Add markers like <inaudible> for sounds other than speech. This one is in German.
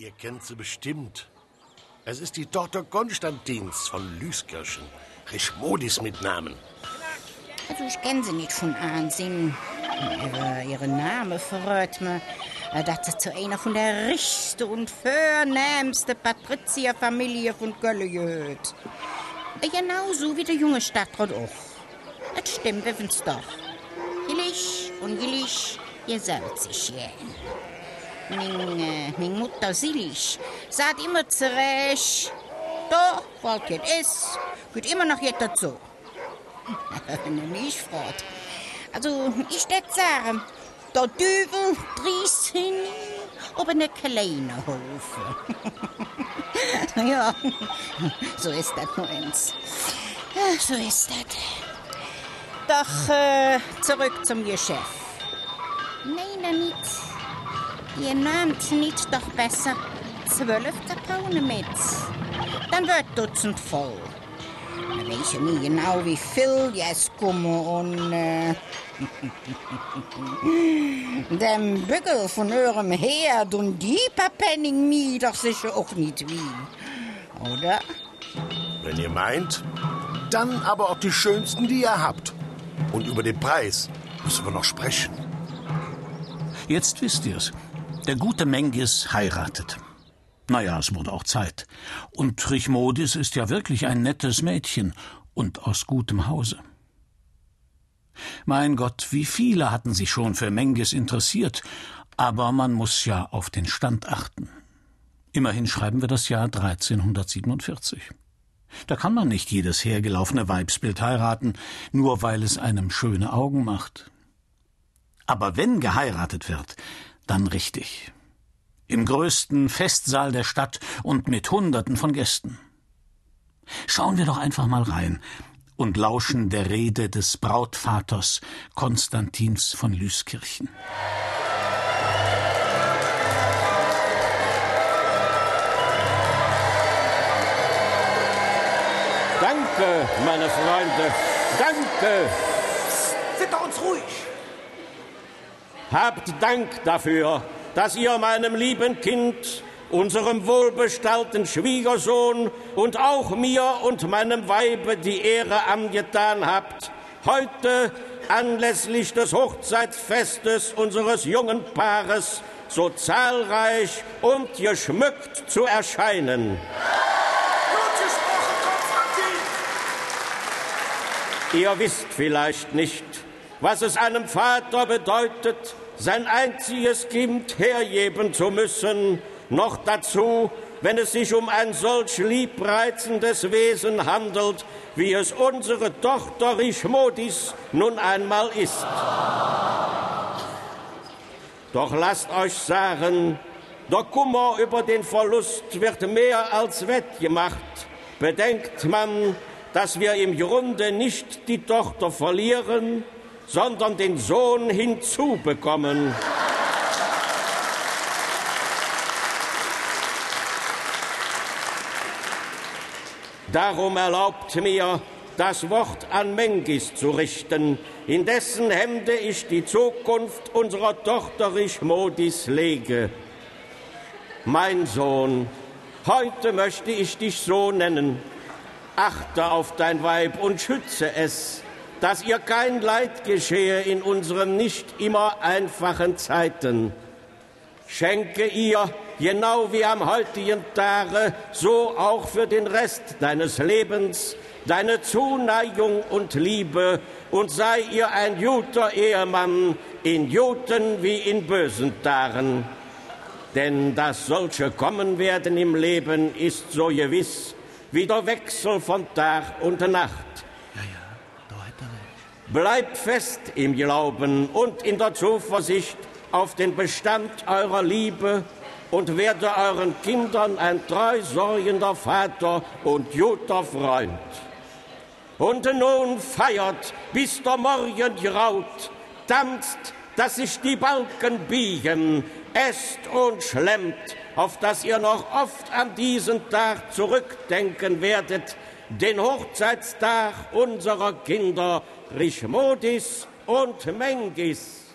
Ihr kennt sie bestimmt. Es ist die Tochter Konstantins von Lüskirchen. Rischmodis mit Namen. Also ich kenne sie nicht von Ansehen. Ihre, ihre Name verrät mir, äh, dass sie zu einer von der richtigsten und vornehmsten Patrizierfamilie von Gölle gehört. Äh, Genauso wie der junge Stadtrat auch. Das stimmt, wir finden's doch. Gillig und gillig, ihr sollt sich jähen. Min, äh, min Mutter Silich sagt immer zurecht, doch, was geht ist, geht immer noch jetzt dazu. nicht fort. Also, ich würde sagen, der Düvel drießt hin ob eine kleine Hofe. <laughs> ja, so ist das uns. Ja, so ist das. Doch äh, zurück zum Geschäft. Nein, nicht. Ihr nehmt nicht doch besser zwölf Kartonen mit. Dann wird Dutzend voll. Weet je niet genau wie viel jetzt kommen und äh, <laughs> den Bügel von eurem Herd und die paar Penning mir doch sicher auch nicht wie. Oder? Wenn ihr meint, dann aber auch die schönsten, die ihr habt. Und über den Preis müssen wir noch sprechen. Jetzt wisst ihr's. Der gute Mengis heiratet. Naja, es wurde auch Zeit. Und Trichmodis ist ja wirklich ein nettes Mädchen und aus gutem Hause. Mein Gott, wie viele hatten sich schon für Mengis interessiert, aber man muss ja auf den Stand achten. Immerhin schreiben wir das Jahr 1347. Da kann man nicht jedes hergelaufene Weibsbild heiraten, nur weil es einem schöne Augen macht. Aber wenn geheiratet wird, dann richtig im größten Festsaal der Stadt und mit Hunderten von Gästen. Schauen wir doch einfach mal rein und lauschen der Rede des Brautvaters Konstantins von Lüskirchen. Danke, meine Freunde, danke. Sind uns ruhig. Habt Dank dafür, dass ihr meinem lieben Kind, unserem wohlbestallten Schwiegersohn und auch mir und meinem Weibe die Ehre angetan habt, heute anlässlich des Hochzeitsfestes unseres jungen Paares so zahlreich und geschmückt zu erscheinen. Ihr wisst vielleicht nicht, was es einem Vater bedeutet, sein einziges Kind hergeben zu müssen, noch dazu, wenn es sich um ein solch liebreizendes Wesen handelt, wie es unsere Tochter Richmodis nun einmal ist. Doch lasst euch sagen, der Kummer über den Verlust wird mehr als wettgemacht. Bedenkt man, dass wir im Grunde nicht die Tochter verlieren, sondern den Sohn hinzubekommen. Darum erlaubt mir, das Wort an Mengis zu richten, in dessen Hände ich die Zukunft unserer Tochter Richmodis lege. Mein Sohn, heute möchte ich dich so nennen. Achte auf dein Weib und schütze es dass ihr kein Leid geschehe in unseren nicht immer einfachen Zeiten. Schenke ihr, genau wie am heutigen Tage, so auch für den Rest deines Lebens, deine Zuneigung und Liebe und sei ihr ein guter Ehemann in guten wie in bösen Tagen. Denn dass solche kommen werden im Leben, ist so gewiss wie der Wechsel von Tag und Nacht. Bleibt fest im Glauben und in der Zuversicht auf den Bestand eurer Liebe und werde euren Kindern ein treu sorgender Vater und guter Freund. Und nun feiert, bis der Morgen graut, tanzt, dass sich die Balken biegen, esst und schlemmt, auf dass ihr noch oft an diesen Tag zurückdenken werdet, den Hochzeitstag unserer Kinder Richmodis und Mengis.